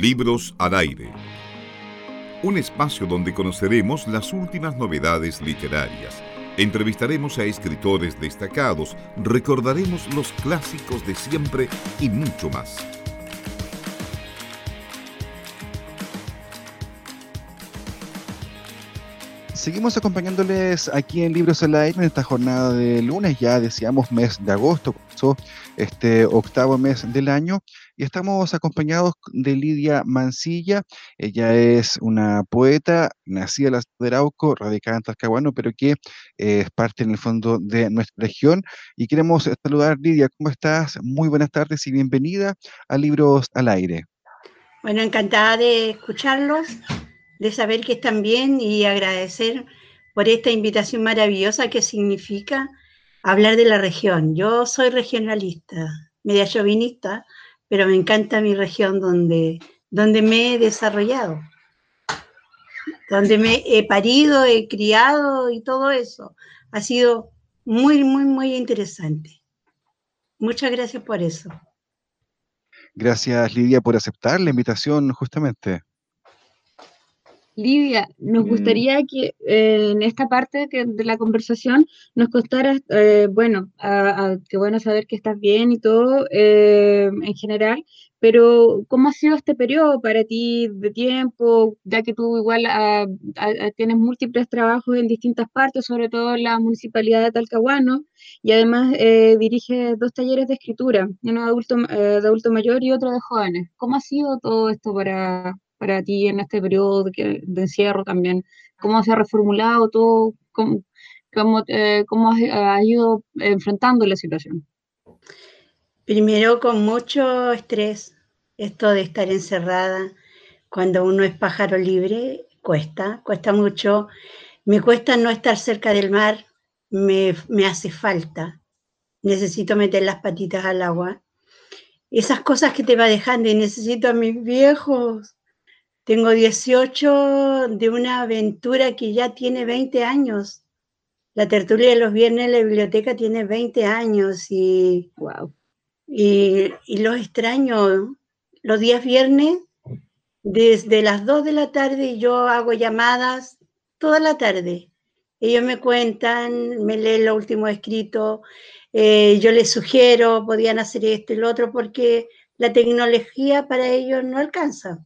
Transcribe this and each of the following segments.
Libros al aire. Un espacio donde conoceremos las últimas novedades literarias. Entrevistaremos a escritores destacados, recordaremos los clásicos de siempre y mucho más. Seguimos acompañándoles aquí en Libros al Aire en esta jornada de lunes, ya decíamos mes de agosto, este octavo mes del año, y estamos acompañados de Lidia Mancilla. Ella es una poeta, nacida en la ciudad de Arauco, radicada en Talcahuano, pero que eh, es parte en el fondo de nuestra región. Y queremos saludar, Lidia, ¿cómo estás? Muy buenas tardes y bienvenida a Libros al Aire. Bueno, encantada de escucharlos de saber que están bien y agradecer por esta invitación maravillosa que significa hablar de la región. Yo soy regionalista, media chauvinista, pero me encanta mi región donde, donde me he desarrollado, donde me he parido, he criado y todo eso. Ha sido muy, muy, muy interesante. Muchas gracias por eso. Gracias, Lidia, por aceptar la invitación justamente. Lidia, nos mm. gustaría que eh, en esta parte de la conversación nos contaras, eh, bueno, qué bueno saber que estás bien y todo eh, en general, pero ¿cómo ha sido este periodo para ti de tiempo, ya que tú igual ah, ah, ah, tienes múltiples trabajos en distintas partes, sobre todo en la municipalidad de Talcahuano, y además diriges dos talleres de escritura, uno de adulto, de adulto mayor y otro de jóvenes. ¿Cómo ha sido todo esto para, para ti en este periodo de, encierro también? ¿Cómo se ha reformulado todo? ¿Cómo, cómo, eh, has, ido enfrentando la situación? Primero con mucho estrés, esto de estar encerrada cuando uno es pájaro libre, cuesta, cuesta mucho. Me cuesta no estar cerca del mar, me, me hace falta. Necesito meter las patitas al agua. Esas cosas que te va dejando y necesito a mis viejos, tengo 18 de una aventura que ya tiene 20 años. La tertulia de los viernes en la biblioteca tiene 20 años y, wow. y, y los extraño. Los días viernes, desde las 2 de la tarde, yo hago llamadas toda la tarde. Ellos me cuentan, me leen lo último escrito, eh, yo les sugiero, podían hacer esto y lo otro, porque la tecnología para ellos no alcanza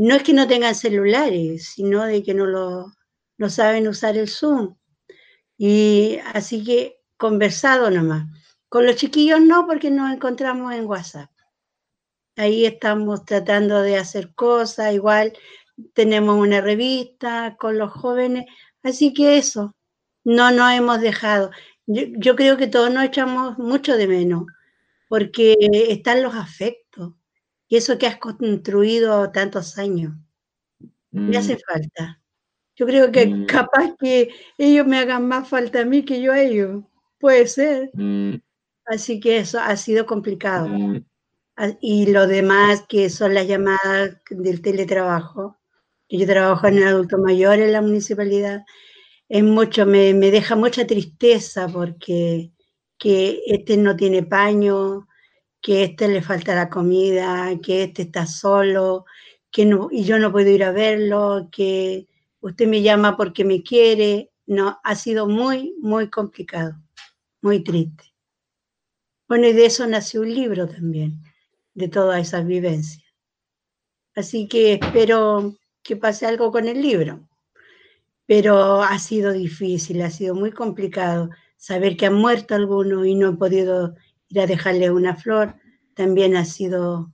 no es que no tengan celulares, sino de que no lo no saben usar el Zoom. Y así que conversado nomás. Con los chiquillos no, porque nos encontramos en WhatsApp. Ahí estamos tratando de hacer cosas, igual tenemos una revista con los jóvenes, así que eso, no nos hemos dejado. Yo, yo creo que todos nos echamos mucho de menos, porque están los afectos y eso que has construido tantos años. Me hace mm. falta. Yo creo que mm. capaz que ellos me hagan más falta a mí que yo a ellos. Puede ser. Mm. Así que eso ha sido complicado. Y lo demás que son las llamadas del teletrabajo, que yo trabajo en el adulto mayor en la municipalidad, es mucho, me, me deja mucha tristeza porque que este no tiene paño, que este le falta la comida, que este está solo, que no, y yo no puedo ir a verlo, que usted me llama porque me quiere. No, ha sido muy, muy complicado, muy triste. Bueno, y de eso nació un libro también, de todas esas vivencias. Así que espero que pase algo con el libro. Pero ha sido difícil, ha sido muy complicado saber que han muerto algunos y no he podido ir a dejarle una flor, también ha sido,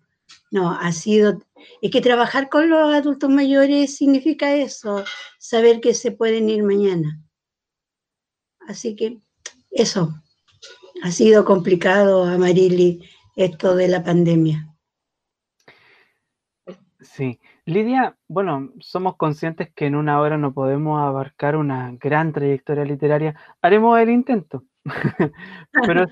no, ha sido, es que trabajar con los adultos mayores significa eso, saber que se pueden ir mañana. Así que eso, ha sido complicado, Amarili, esto de la pandemia. Sí, Lidia, bueno, somos conscientes que en una hora no podemos abarcar una gran trayectoria literaria. Haremos el intento. Pero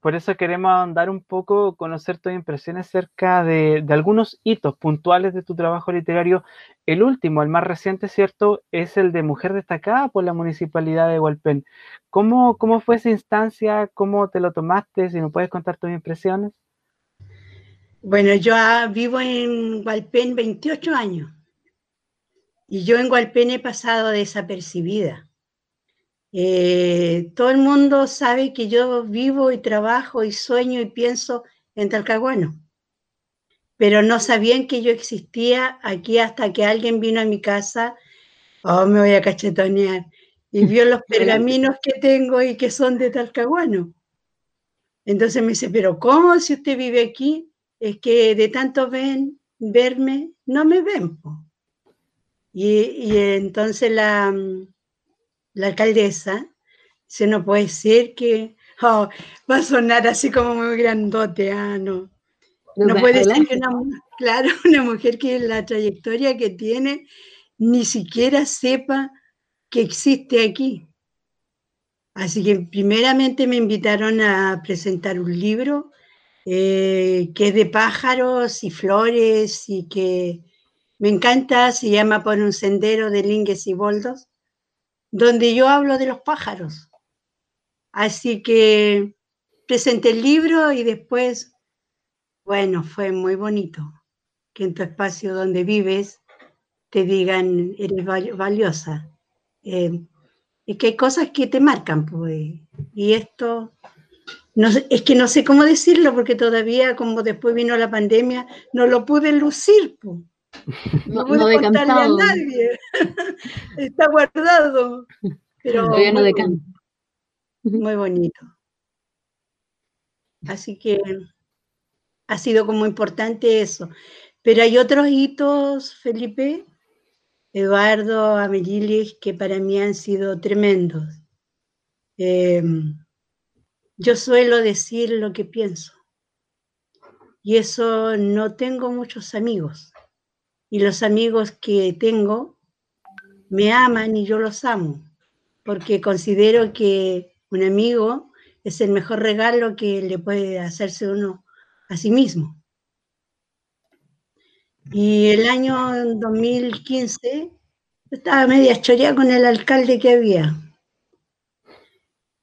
por eso queremos andar un poco, conocer tus impresiones acerca de, algunos hitos puntuales de tu trabajo literario. El último, el más reciente, ¿cierto? Es el de Mujer Destacada por la Municipalidad de Hualpén. ¿Cómo, cómo fue esa instancia? ¿Cómo te lo tomaste? Si nos puedes contar tus impresiones. Bueno, yo ah, vivo en Hualpén 28 años y yo en Hualpén he pasado desapercibida. Eh, todo el mundo sabe que yo vivo y trabajo y sueño y pienso en Talcahuano, pero no sabían que yo existía aquí hasta que alguien vino a mi casa, oh, me voy a cachetonear, y vio los pergaminos que tengo y que son de Talcahuano. Entonces me dice, pero ¿cómo si usted vive aquí? Es que de tanto ven, verme, no me ven. Y, entonces la, la alcaldesa se no puede ser que oh, va a sonar así como muy grandote, ah, no. No, puede ser que una, claro, una mujer que la trayectoria que tiene ni siquiera sepa que existe aquí. Así que primeramente me invitaron a presentar un libro eh, que es de pájaros y flores y que me encanta, se llama Por un sendero de lingues y boldos, donde yo hablo de los pájaros. Así que presenté el libro y después, bueno, fue muy bonito que en tu espacio donde vives te digan, eres valiosa. Eh, es que hay cosas que te marcan, pues, y esto, no, es que no sé cómo decirlo, porque todavía, como después vino la pandemia, no lo pude lucir, pues. No, pude contarle a nadie. Está guardado. Pero muy, muy bonito. Así que ha sido como importante eso. Pero hay otros hitos, Felipe, Eduardo, Amelilis, que para mí han sido tremendos. Em, yo suelo decir lo que pienso y eso no tengo muchos amigos y los amigos que tengo me aman y yo los amo porque considero que un amigo es el mejor regalo que le puede hacerse uno a sí mismo. Y el año 2015 estaba media choreada con el alcalde que había.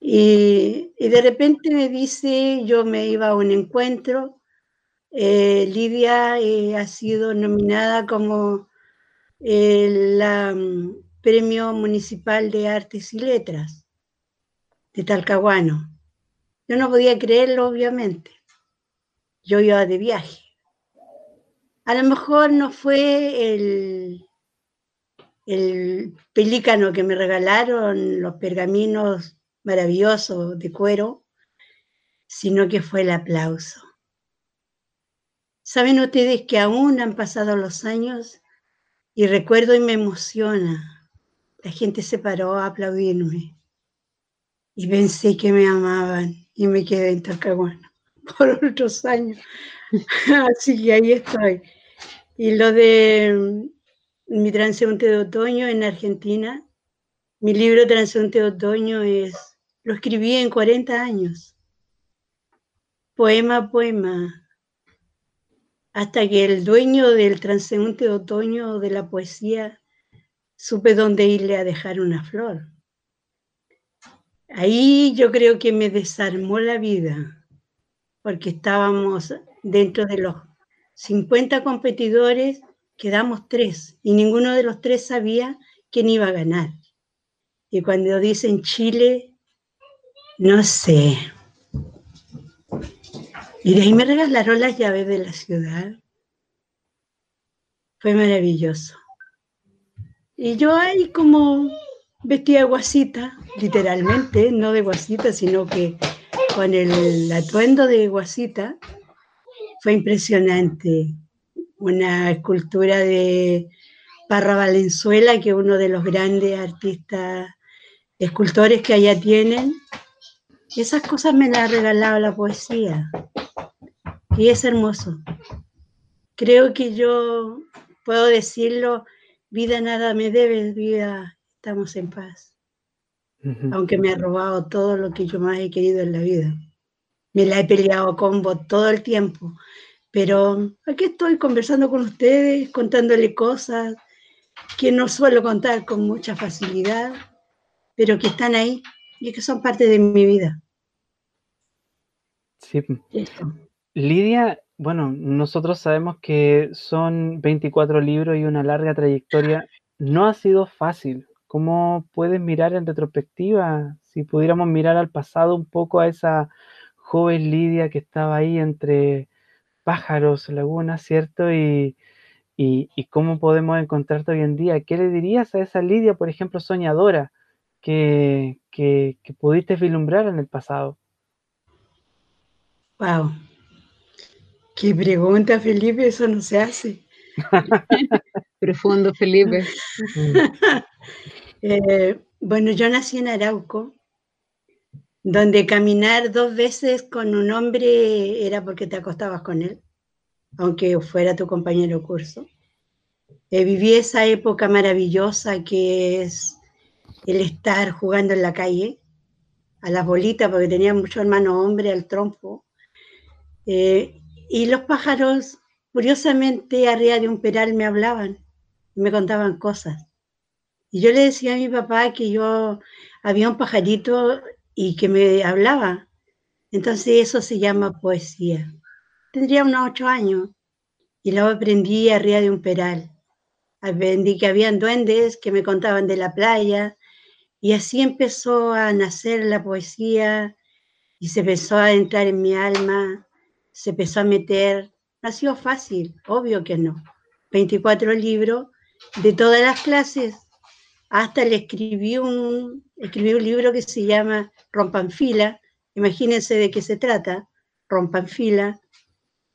Y, de repente me dice, yo me iba a un encuentro, eh, Lidia eh, ha sido nominada como el mm, Premio Municipal de Artes y Letras de Talcahuano. Yo no podía creerlo, obviamente. Yo iba de viaje. A lo mejor no fue el, el pelícano que me regalaron, los pergaminos maravillosos de cuero, sino que fue el aplauso. Saben ustedes que aún han pasado los años y recuerdo y me emociona. La gente se paró a aplaudirme y pensé que me amaban y me quedé en Talcahuano por otros años. Así que ahí estoy. Y lo de mm, mi transeúnte de otoño en Argentina, mi libro Transeúnte de otoño es, lo escribí en 40 años, poema a poema, hasta que el dueño del transeúnte otoño de la poesía supe dónde irle a dejar una flor. Ahí yo creo que me desarmó la vida, porque estábamos dentro de los 50 competidores, quedamos tres y ninguno de los tres sabía quién iba a ganar. Y cuando dicen Chile, no sé. Y de ahí me regalaron las llaves de la ciudad. Fue maravilloso. Y yo ahí como vestía guasita, literalmente, no de guasita, sino que con el atuendo de guasita, fue impresionante. Una escultura de Parra Valenzuela, que es uno de los grandes artistas, escultores que allá tienen. esas cosas me las ha regalado la poesía. Y es hermoso. Creo que yo puedo decirlo, vida nada me debe, vida estamos en paz. Aunque me ha robado todo lo que yo más he querido en la vida me la he peleado con vos todo el tiempo, pero aquí estoy conversando con ustedes, contándole cosas que no suelo contar con mucha facilidad, pero que están ahí y que son parte de mi vida. Sí. Lidia, bueno, nosotros sabemos que son 24 libros y una larga trayectoria. No ha sido fácil. ¿Cómo puedes mirar en retrospectiva? Si pudiéramos mirar al pasado un poco a esa joven Lidia que estaba ahí entre pájaros, lagunas, ¿cierto? Y, cómo podemos encontrarte hoy en día. ¿Qué le dirías a esa Lidia, por ejemplo, soñadora, que, que, que pudiste vislumbrar en el pasado? Wow, Qué pregunta, Felipe, eso no se hace. Profundo, Felipe. Eh, bueno, yo nací en Arauco, donde caminar dos veces con un hombre era porque te acostabas con él, aunque fuera tu compañero curso. Eh, viví esa época maravillosa que es el estar jugando en la calle, a las bolitas, porque tenía mucho hermano hombre al trompo. Eh, y los pájaros, curiosamente, arriba de un peral me hablaban, me contaban cosas. Y yo le decía a mi papá que yo había un pajarito y que me hablaba. Entonces eso se llama poesía. Tendría unos ocho años y luego aprendí arriba de un peral. Aprendí que habían duendes que me contaban de la playa y así empezó a nacer la poesía y se empezó a entrar en mi alma se empezó a meter, no ha sido fácil, obvio que no. 24 libros de todas las clases. Hasta le escribí un, escribí un libro que se llama Rompan Fila. Imagínense de qué se trata, Rompan Fila,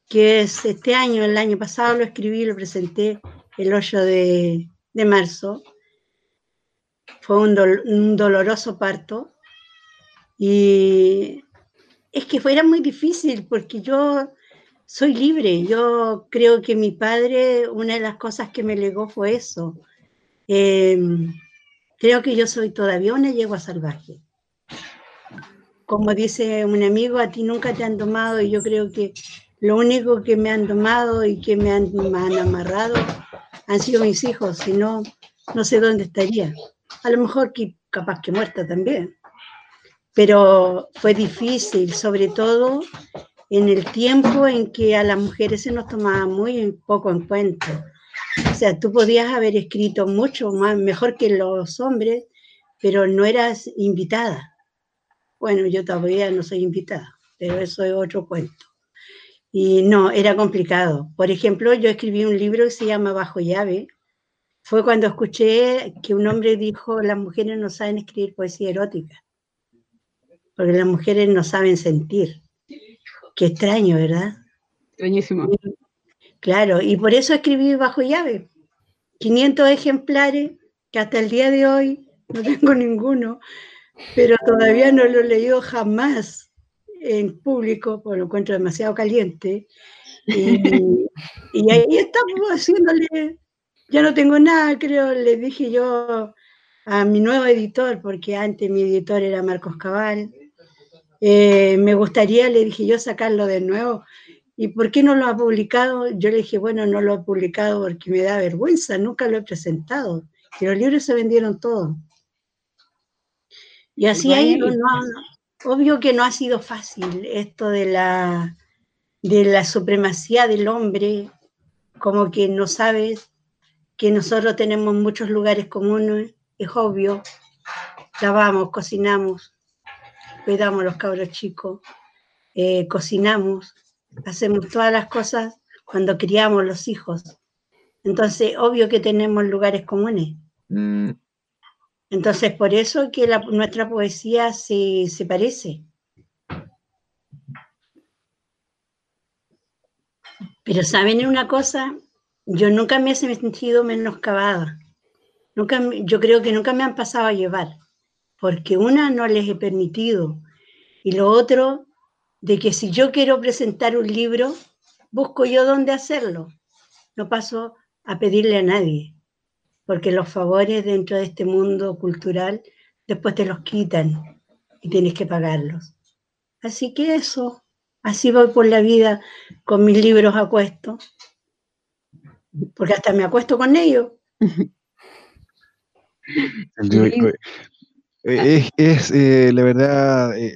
que es este año, el año pasado lo escribí, lo presenté el 8 de, marzo. Fue un, un doloroso parto y es que fuera muy difícil porque yo soy libre. Yo creo que mi padre, una de las cosas que me legó fue eso. Em, creo que yo soy todavía una yegua salvaje. Como dice un amigo, a ti nunca te han domado y yo creo que lo único que me han domado y que me han, me han amarrado han sido mis hijos, si no, no sé dónde estaría. A lo mejor que capaz que muerta también pero fue difícil, sobre todo en el tiempo en que a las mujeres se nos tomaba muy poco en cuenta. O sea, tú podías haber escrito mucho más, mejor que los hombres, pero no eras invitada. Bueno, yo todavía no soy invitada, pero eso es otro cuento. Y no, era complicado. Por ejemplo, yo escribí un libro que se llama Bajo llave. Fue cuando escuché que un hombre dijo, las mujeres no saben escribir poesía erótica porque las mujeres no saben sentir. Qué extraño, ¿verdad? Extrañísimo. Claro, y por eso escribí bajo llave. 500 ejemplares, que hasta el día de hoy no tengo ninguno, pero todavía no lo he leído jamás en público, porque lo encuentro demasiado caliente. Y, y ahí estamos haciéndole, ya no tengo nada, creo, le dije yo a mi nuevo editor, porque antes mi editor era Marcos Cabal, eh, me gustaría, le dije yo, sacarlo de nuevo. ¿Y por qué no lo ha publicado? Yo le dije, bueno, no lo ha publicado porque me da vergüenza, nunca lo he presentado. Y los libros se vendieron todos. Y así ahí, obvio que no ha sido fácil esto de la, de la supremacía del hombre, como que no sabes que nosotros tenemos muchos lugares comunes, es obvio, lavamos, cocinamos, a los cabros chicos, eh, cocinamos, hacemos todas las cosas cuando criamos los hijos. Entonces, obvio que tenemos lugares comunes. Mm. Entonces, por eso que nuestra poesía se, se parece. Pero saben una cosa, yo nunca me he sentido menoscabada. Nunca, yo creo que nunca me han pasado a llevar porque una no les he permitido y lo otro de que si yo quiero presentar un libro, busco yo dónde hacerlo. No paso a pedirle a nadie, porque los favores dentro de este mundo cultural después te los quitan y tienes que pagarlos. Así que eso, así voy por la vida con mis libros a cuesto, porque hasta me acuesto con ellos. Eh, es, eh, la verdad, eh,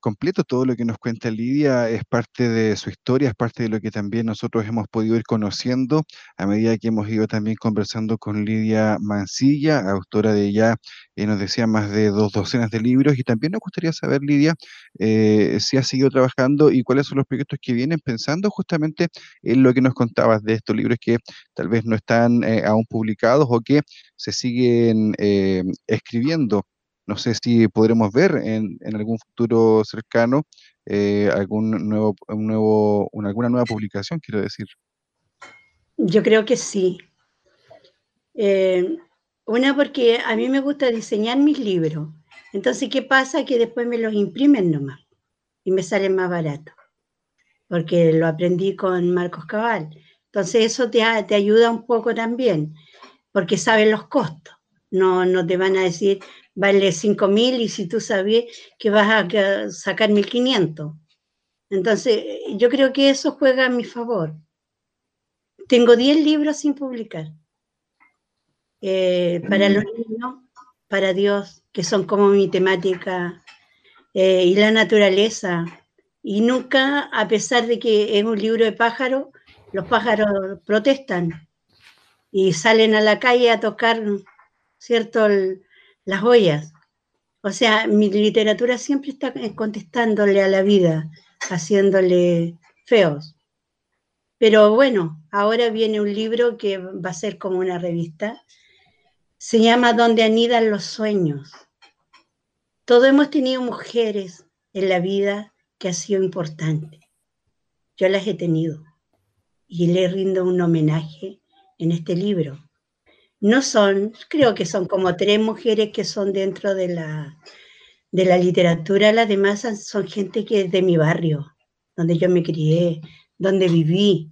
completo todo lo que nos cuenta Lidia, es parte de su historia, es parte de lo que también nosotros hemos podido ir conociendo a medida que hemos ido también conversando con Lidia Mancilla, autora de ya, eh, nos decía, más de dos docenas de libros, y también nos gustaría saber, Lidia, eh, si ha seguido trabajando y cuáles son los proyectos que vienen pensando justamente en lo que nos contabas de estos libros que tal vez no están aún publicados o que se siguen escribiendo. No sé si podremos ver en, algún futuro cercano eh, algún nuevo, un nuevo, alguna nueva publicación, quiero decir. Yo creo que sí. Eh, una porque a mí me gusta diseñar mis libros. Entonces, ¿qué pasa? Que después me los imprimen nomás y me salen más barato. Porque lo aprendí con Marcos Cabal. Entonces, eso te, te ayuda un poco también, porque saben los costos. No, no te van a decir, vale 5 mil y si tú sabes que vas a sacar 1500. Entonces, yo creo que eso juega a mi favor. Tengo 10 libros sin publicar. Eh, para los niños, para Dios, que son como mi temática, eh, y la naturaleza. Y nunca, a pesar de que es un libro de pájaros, los pájaros protestan y salen a la calle a tocar, ¿cierto?, las ollas. O sea, mi literatura siempre está contestándole a la vida, haciéndole feos. Pero bueno, ahora viene un libro que va a ser como una revista. Se llama Donde anidan los sueños. Todos hemos tenido mujeres en la vida que ha sido importante. Yo las he tenido y le rindo un homenaje en este libro no son, creo que son como tres mujeres que son dentro de la, de la literatura, las demás son gente que es de mi barrio, donde yo me crié, donde viví.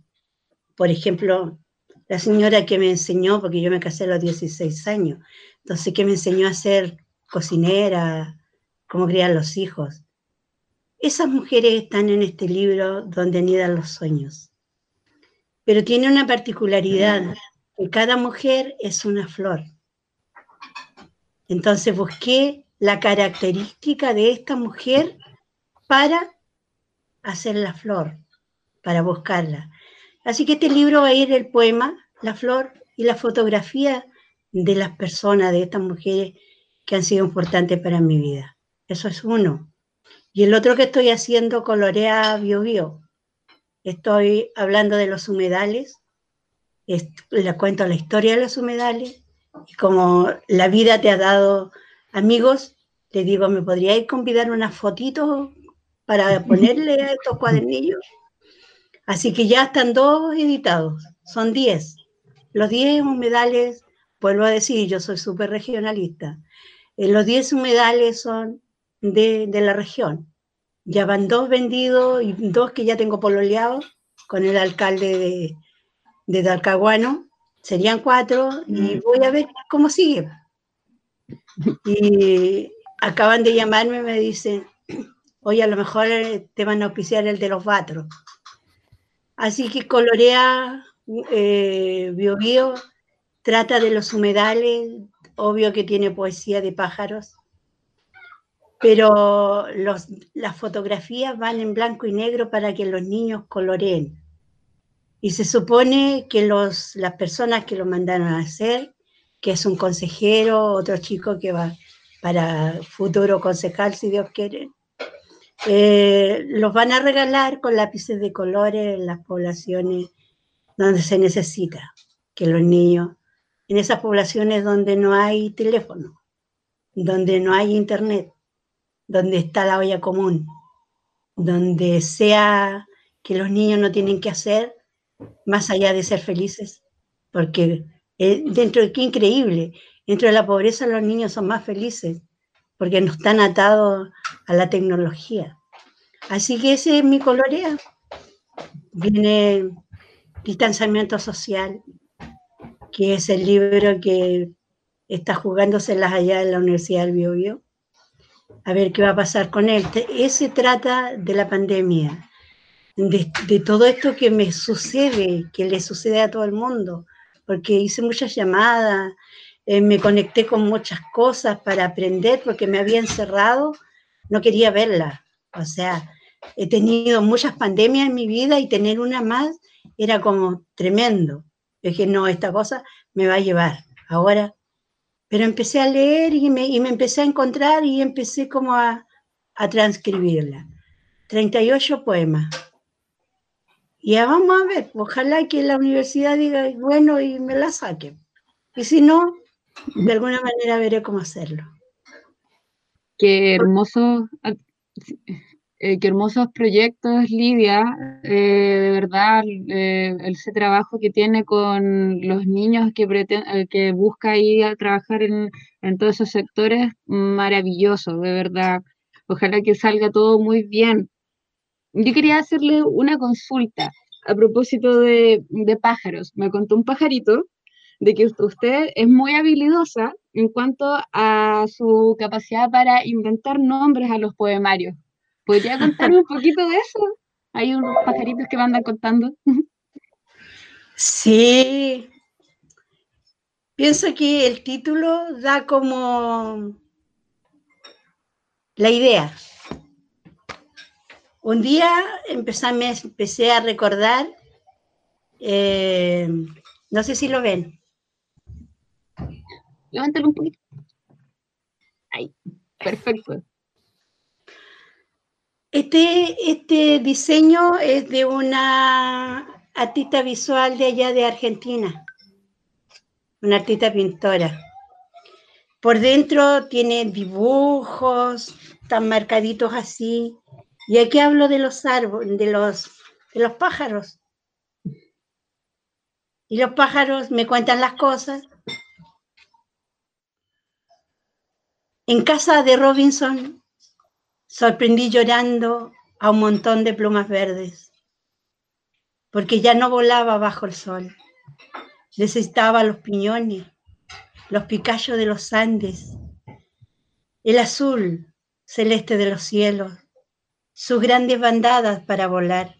Por ejemplo, la señora que me enseñó, porque yo me casé a los 16 años, entonces que me enseñó a ser cocinera, cómo criar los hijos. Esas mujeres están en este libro donde anidan los sueños. Pero tiene una particularidad cada mujer es una flor. Entonces busqué la característica de esta mujer para hacer la flor, para buscarla. Así que este libro va a ir el poema, la flor y la fotografía de las personas, de estas mujeres que han sido importantes para mi vida. Eso es uno. Y el otro que estoy haciendo, colorea bio bio. Estoy hablando de los humedales, le cuento la historia de los humedales y como la vida te ha dado amigos, te digo, ¿me podríais convidar unas fotitos para ponerle a estos cuadernillos? Así que ya están dos editados, son diez. Los diez humedales, vuelvo a decir, yo soy súper regionalista, eh, los diez humedales son de, de, la región. Ya van dos vendidos y dos que ya tengo pololeados con el alcalde de, de Talcahuano, serían cuatro, y mm. voy a ver cómo sigue. Y acaban de llamarme, me dicen, oye, a lo mejor te van a auspiciar el de los vatros. Así que colorea eh, Bio, Bio trata de los humedales, obvio que tiene poesía de pájaros, pero los, las fotografías van en blanco y negro para que los niños coloreen. Y se supone que los, las personas que lo mandaron a hacer, que es un consejero, otro chico que va para futuro concejal, si Dios quiere, eh, los van a regalar con lápices de colores en las poblaciones donde se necesita, que los niños, en esas poblaciones donde no hay teléfono, donde no hay internet, donde está la olla común, donde sea que los niños no tienen que hacer más allá de ser felices, porque dentro de qué increíble, dentro de la pobreza los niños son más felices, porque no están atados a la tecnología. Así que ese es mi colorea. Viene Distanciamiento Social, que es el libro que está jugándoselas allá en la Universidad del Biobío. A ver qué va a pasar con él. Ese trata de la pandemia, de, todo esto que me sucede, que le sucede a todo el mundo, porque hice muchas llamadas, eh, me conecté con muchas cosas para aprender, porque me había encerrado, no quería verla, O sea, he tenido muchas pandemias en mi vida y tener una más era como tremendo. Dije, no, esta cosa me va a llevar. Ahora, pero empecé a leer y me, y me empecé a encontrar y empecé como a, a transcribirla. 38 poemas. Y ya vamos a ver, ojalá que la universidad diga, bueno, y me la saquen. Y si no, de alguna manera veré cómo hacerlo. Qué hermoso, eh, qué hermosos proyectos, Lidia. Eh, de verdad, eh, ese trabajo que tiene con los niños que, que busca ir a trabajar en, en todos esos sectores, maravilloso, de verdad. Ojalá que salga todo muy bien. Yo quería hacerle una consulta a propósito de, pájaros. Me contó un pajarito de que usted es muy habilidosa en cuanto a su capacidad para inventar nombres a los poemarios. ¿Podría contarme un poquito de eso? Hay unos pajaritos que me andan contando. Sí. Pienso que el título da como la idea. Un día empecé, me empecé a recordar, eh, no sé si lo ven. Levántalo un poquito. Ahí, perfecto. Este, este diseño es de una artista visual de allá de Argentina, una artista pintora. Por dentro tiene dibujos, tan marcaditos así, y aquí hablo de los árboles, de los, de los pájaros. Y los pájaros me cuentan las cosas. En casa de Robinson sorprendí llorando a un montón de plumas verdes, porque ya no volaba bajo el sol. Necesitaba los piñones, los picayos de los Andes, el azul celeste de los cielos, sus grandes bandadas para volar.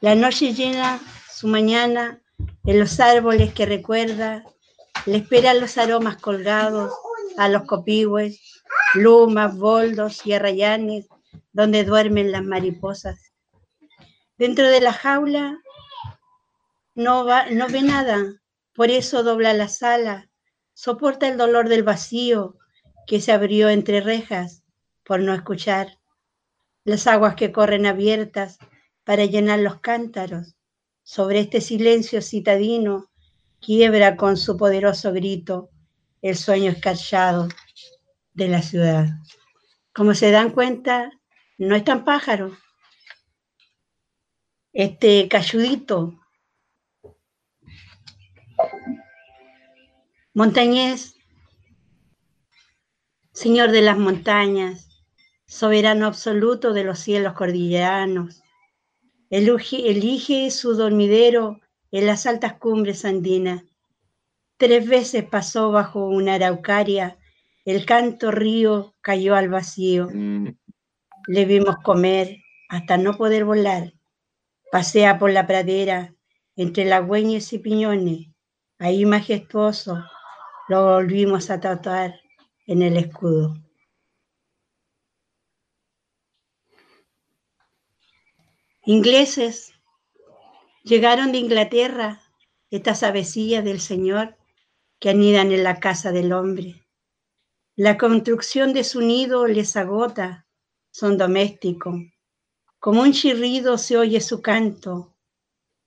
La noche llena su mañana en los árboles que recuerda, le esperan los aromas colgados a los copihue, lumas, boldos y arrayanes donde duermen las mariposas. Dentro de la jaula no, va, no ve nada, por eso dobla la sala, soporta el dolor del vacío que se abrió entre rejas por no escuchar las aguas que corren abiertas para llenar los cántaros. Sobre este silencio citadino quiebra con su poderoso grito el sueño escarchado de la ciudad. Como se dan cuenta, no es tan pájaro. Este cayudito, montañés, señor de las montañas, soberano absoluto de los cielos cordilleranos. Elige, su dormidero en las altas cumbres andinas. Tres veces pasó bajo una araucaria, el canto río cayó al vacío. Le vimos comer hasta no poder volar. Pasea por la pradera entre lagüeñes y piñones. Ahí majestuoso lo volvimos a tatuar en el escudo. Ingleses llegaron de Inglaterra estas avecillas del Señor que anidan en la casa del hombre. La construcción de su nido les agota, son domésticos. Como un chirrido se oye su canto,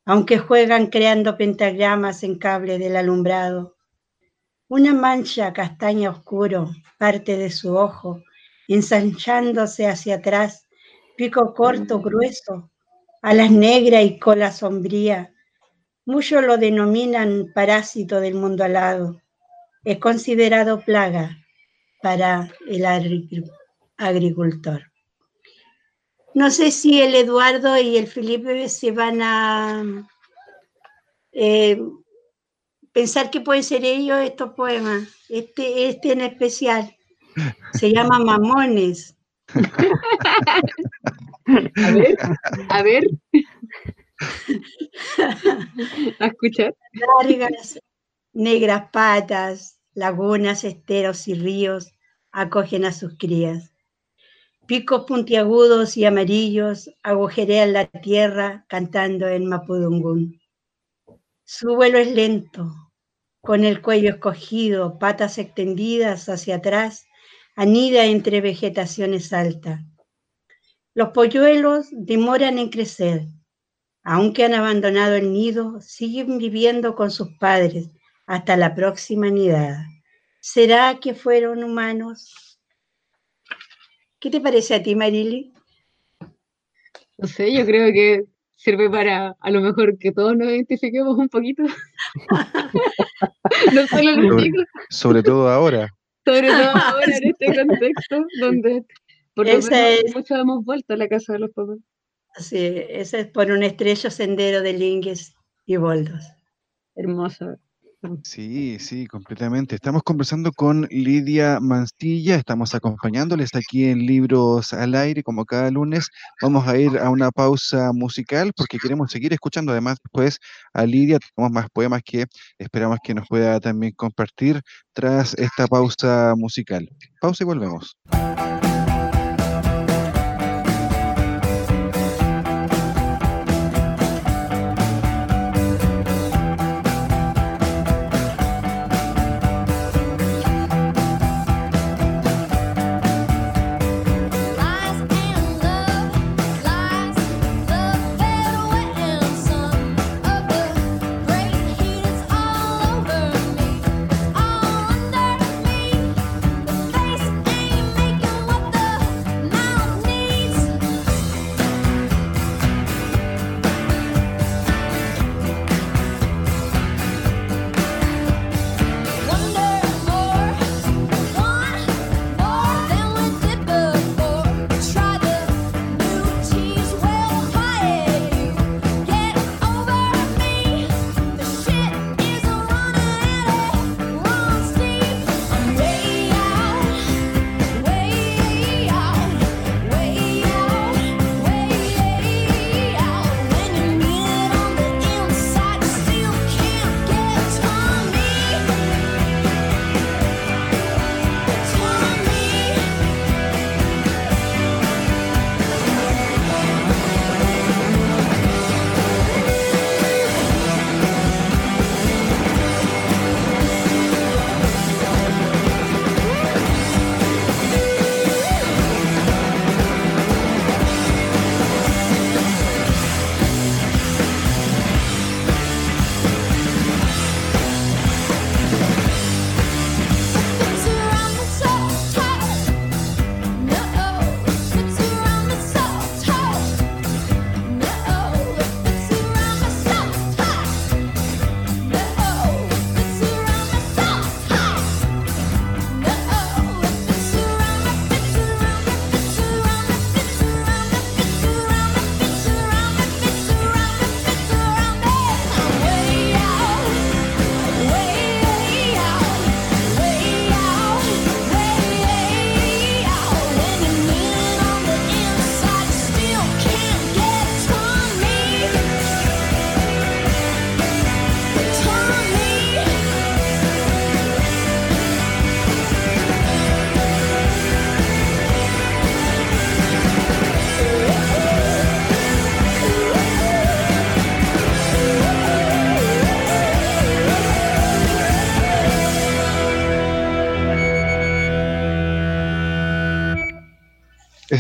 aunque juegan creando pentagramas en cable del alumbrado. Una mancha castaña oscuro parte de su ojo, ensanchándose hacia atrás, pico corto, grueso, alas negras y cola sombría. Muchos lo denominan parásito del mundo alado. Es considerado plaga para el agricultor. No sé si el Eduardo y el Felipe se van a eh, pensar que pueden ser ellos estos poemas. Este, este en especial se llama Mamones. A ver, a ver. A escuchar. Largas, negras patas, lagunas, esteros y ríos acogen a sus crías. Picos puntiagudos y amarillos agujerean la tierra cantando en Mapudungún. Su vuelo es lento, con el cuello escogido, patas extendidas hacia atrás, anida entre vegetaciones altas. Los polluelos demoran en crecer. Aunque han abandonado el nido, siguen viviendo con sus padres hasta la próxima nidada. ¿Será que fueron humanos? ¿Qué te parece a ti, Marily? No sé, yo creo que sirve para a lo mejor que todos nos identifiquemos un poquito. no solo los Sobre- Sobre todo ahora. sobre todo ahora en este contexto donde por lo menos es- muchos hemos vuelto a la casa de los papás. Sí, ese es por un estrecho sendero de lingues y boldos. Hermoso. Sí, sí, completamente. Estamos conversando con Lidia Mancilla, estamos acompañándoles aquí en Libros al Aire, como cada lunes. Vamos a ir a una pausa musical porque queremos seguir escuchando además después a Lidia. Tenemos más poemas que esperamos que nos pueda también compartir tras esta pausa musical. Pausa y volvemos.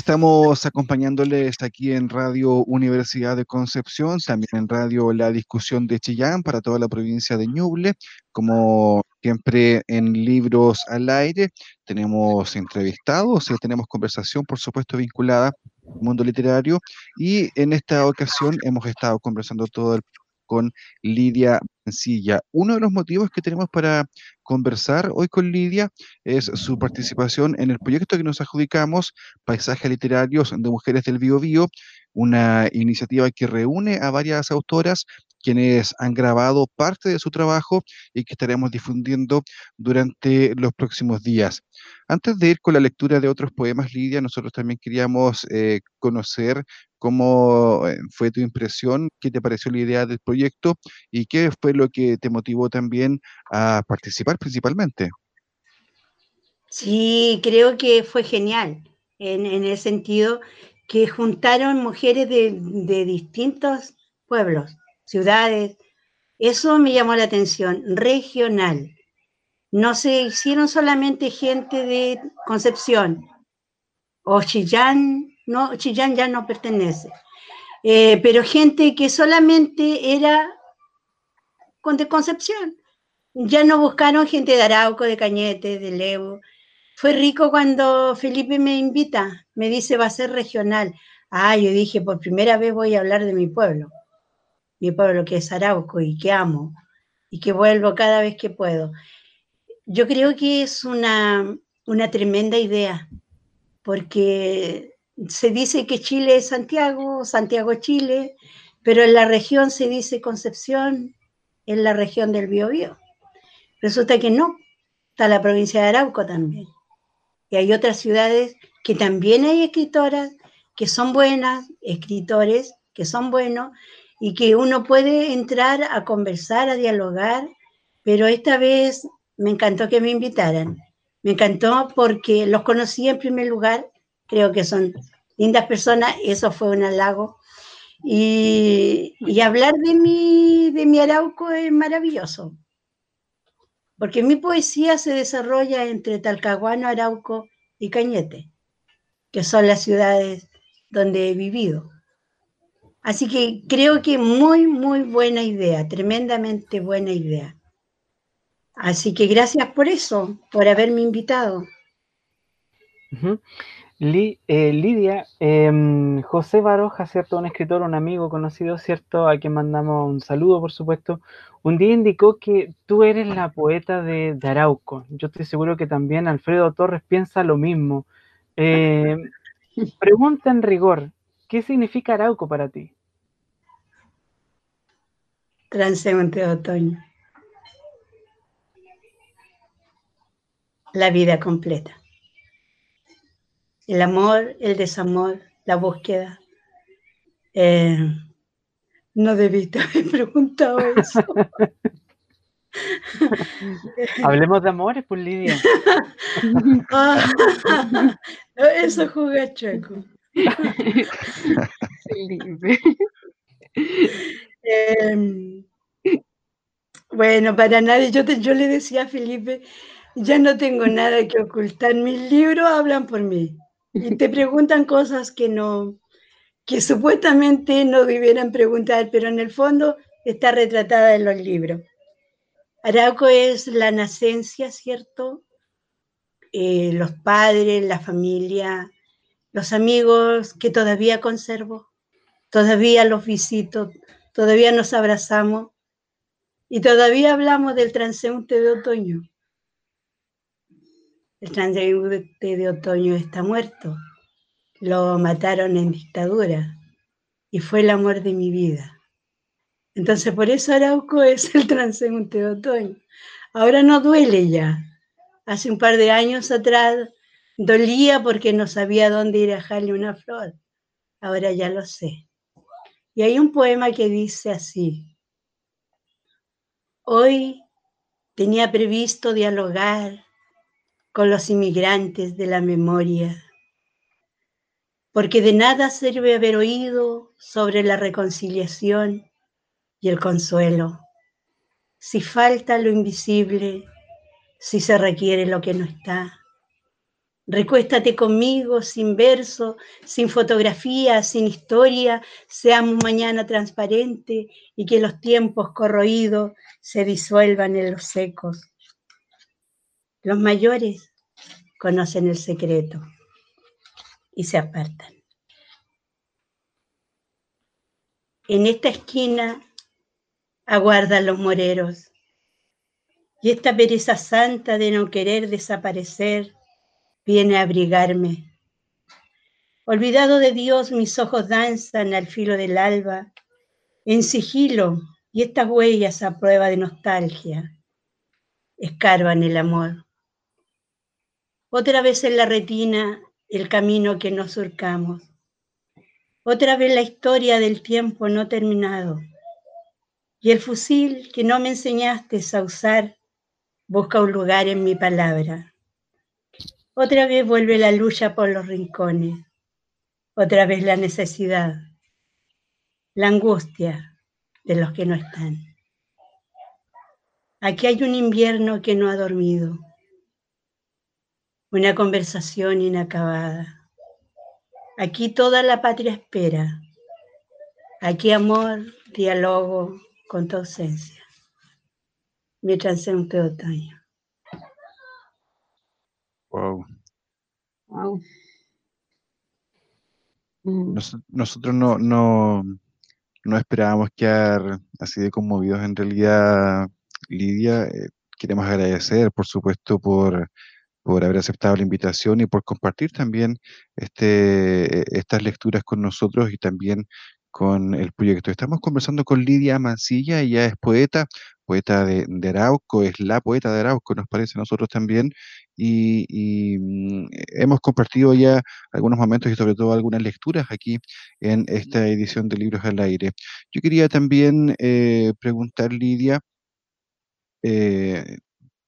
Estamos acompañándoles aquí en Radio Universidad de Concepción, también en Radio La Discusión de Chillán para toda la provincia de Ñuble. Como siempre en Libros al Aire, tenemos entrevistados, eh, tenemos conversación, por supuesto, vinculada al mundo literario. Y en esta ocasión hemos estado conversando todo el con Lidia Mancilla. Uno de los motivos que tenemos para conversar hoy con Lidia es su participación en el proyecto que nos adjudicamos, Paisajes Literarios de Mujeres del Biobío, una iniciativa que reúne a varias autoras quienes han grabado parte de su trabajo y que estaremos difundiendo durante los próximos días. Antes de ir con la lectura de otros poemas, Lidia, nosotros también queríamos eh, conocer cómo eh, fue tu impresión, qué te pareció la idea del proyecto y qué fue lo que te motivó también a participar principalmente. Sí, creo que fue genial. en, el sentido que juntaron mujeres de distintos pueblos, ciudades. Eso me llamó la atención, regional. No se hicieron solamente gente de Concepción o Chillán, no, Chillán ya no pertenece, eh, pero gente que solamente era de Concepción. Ya no buscaron gente de Arauco, de Cañete, de Levo. Fue rico cuando Felipe me invita, me dice va a ser regional. Ah, yo dije, por primera vez voy a hablar de mi pueblo, mi pueblo que es Arauco y que amo y que vuelvo cada vez que puedo. Yo creo que es una, una tremenda idea, porque se dice que Chile es Santiago, Santiago Chile, pero en la región se dice Concepción, en la región del Biobío. Resulta que no, está la provincia de Arauco también. Y hay otras ciudades que también hay escritoras que son buenas, escritores que son buenos y que uno puede entrar a conversar, a dialogar, pero esta vez me encantó que me invitaran. Me encantó porque los conocí en primer lugar, creo que son lindas personas, eso fue un halago. Y, y hablar de mi, de mi Arauco es maravilloso, porque mi poesía se desarrolla entre Talcahuano, Arauco y Cañete, que son las ciudades donde he vivido. Así que creo que muy, muy buena idea, tremendamente buena idea. Así que gracias por eso, por haberme invitado. Li- eh, Lidia, em, José Baroja, ¿cierto? Un escritor, un amigo conocido, ¿cierto? A quien mandamos un saludo, por supuesto. Un día indicó que tú eres la poeta de, de Arauco. Yo estoy seguro que también Alfredo Torres piensa lo mismo. Eh, pregunta en rigor, ¿qué significa Arauco para ti? Transeúnte de otoño. La vida completa. El amor, el desamor, la búsqueda. Eh, no debiste haber preguntado eso. Hablemos de amores, pues Lidia. Ah, eso juega chueco. Eh, bueno, para nadie, yo, te- yo le decía a Felipe, ya no tengo nada que ocultar, mis libros hablan por mí y te preguntan cosas que no, que supuestamente no debieran preguntar, pero en el fondo está retratada en los libros. Arauco es la nacencia, ¿cierto? Eh, los padres, la familia, los amigos que todavía conservo, todavía los visito, todavía nos abrazamos y todavía hablamos del transeúnte de otoño. El transeúnte de otoño está muerto. Lo mataron en dictadura y fue el amor de mi vida. Entonces, por eso Arauco es el transeúnte de otoño. Ahora no duele ya. Hace un par de años atrás dolía porque no sabía dónde ir a dejarle una flor. Ahora ya lo sé. Y hay un poema que dice así. Hoy tenía previsto dialogar con los inmigrantes de la memoria, porque de nada sirve haber oído sobre la reconciliación y el consuelo, si falta lo invisible, si se requiere lo que no está. Recuéstate conmigo sin verso, sin fotografía, sin historia, seamos mañana transparente y que los tiempos corroídos se disuelvan en los secos. Los mayores conocen el secreto y se apartan. En esta esquina aguardan los moreros y esta pereza santa de no querer desaparecer viene a abrigarme. Olvidado de Dios, mis ojos danzan al filo del alba, en sigilo, y estas huellas a prueba de nostalgia escarban el amor. Otra vez en la retina el camino que nos surcamos. Otra vez la historia del tiempo no terminado. Y el fusil que no me enseñaste a usar busca un lugar en mi palabra. Otra vez vuelve la lucha por los rincones, otra vez la necesidad, la angustia de los que no están. Aquí hay un invierno que no ha dormido, una conversación inacabada. Aquí toda la patria espera. Aquí amor, diálogo con tu ausencia. Mi transeúnte de otoño. Wow. Wow. Mm, Nos- nosotros no, no, no esperábamos quedar así de conmovidos en realidad, Lidia. eh, queremos agradecer, por supuesto, por, por haber aceptado la invitación y por compartir también este, eh, estas lecturas con nosotros y también con el proyecto. Estamos conversando con Lidia Mancilla, ella es poeta, poeta de, de Arauco, es la poeta de Arauco, nos parece a nosotros también, y, y, mm, hemos compartido ya algunos momentos y sobre todo algunas lecturas aquí en esta edición de Libros al Aire. Yo quería también eh, preguntar, Lidia, eh,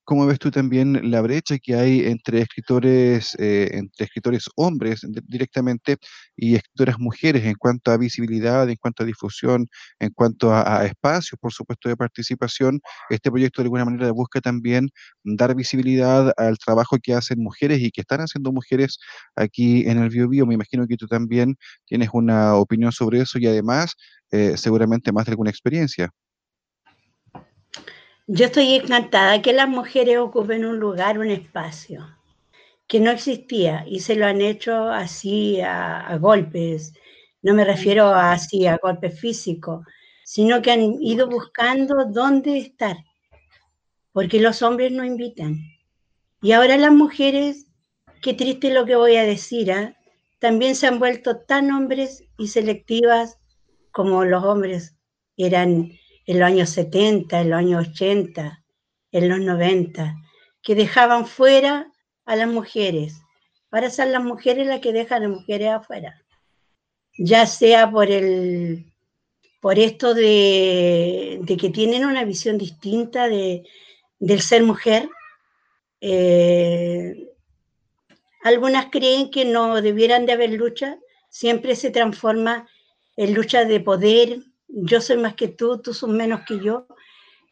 ¿cómo ves tú también la brecha que hay entre escritores, eh, entre escritores hombres di- directamente y escritoras mujeres en cuanto a visibilidad, en cuanto a difusión, en cuanto a, espacios, por supuesto, de participación? Este proyecto de alguna manera busca también dar visibilidad al trabajo que hacen mujeres y que están haciendo mujeres aquí en el Biobío. Me imagino que tú también tienes una opinión sobre eso y además eh, seguramente más de alguna experiencia. Yo estoy encantada que las mujeres ocupen un lugar, un espacio que no existía y se lo han hecho así a, golpes. No me refiero a así a golpes físicos, sino que han ido buscando dónde estar, porque los hombres no invitan. Y ahora las mujeres, qué triste lo que voy a decir, ¿ah? también se han vuelto tan hombres y selectivas como los hombres eran en los años 70, en los años 80, en los 90, que dejaban fuera a las mujeres. Ahora son las mujeres las que dejan a las mujeres afuera. Ya sea por el por esto de, de que tienen una visión distinta de, del ser mujer. eh, algunas creen que no debieran de haber lucha, siempre se transforma en lucha de poder, yo soy más que tú, tú sos menos que yo.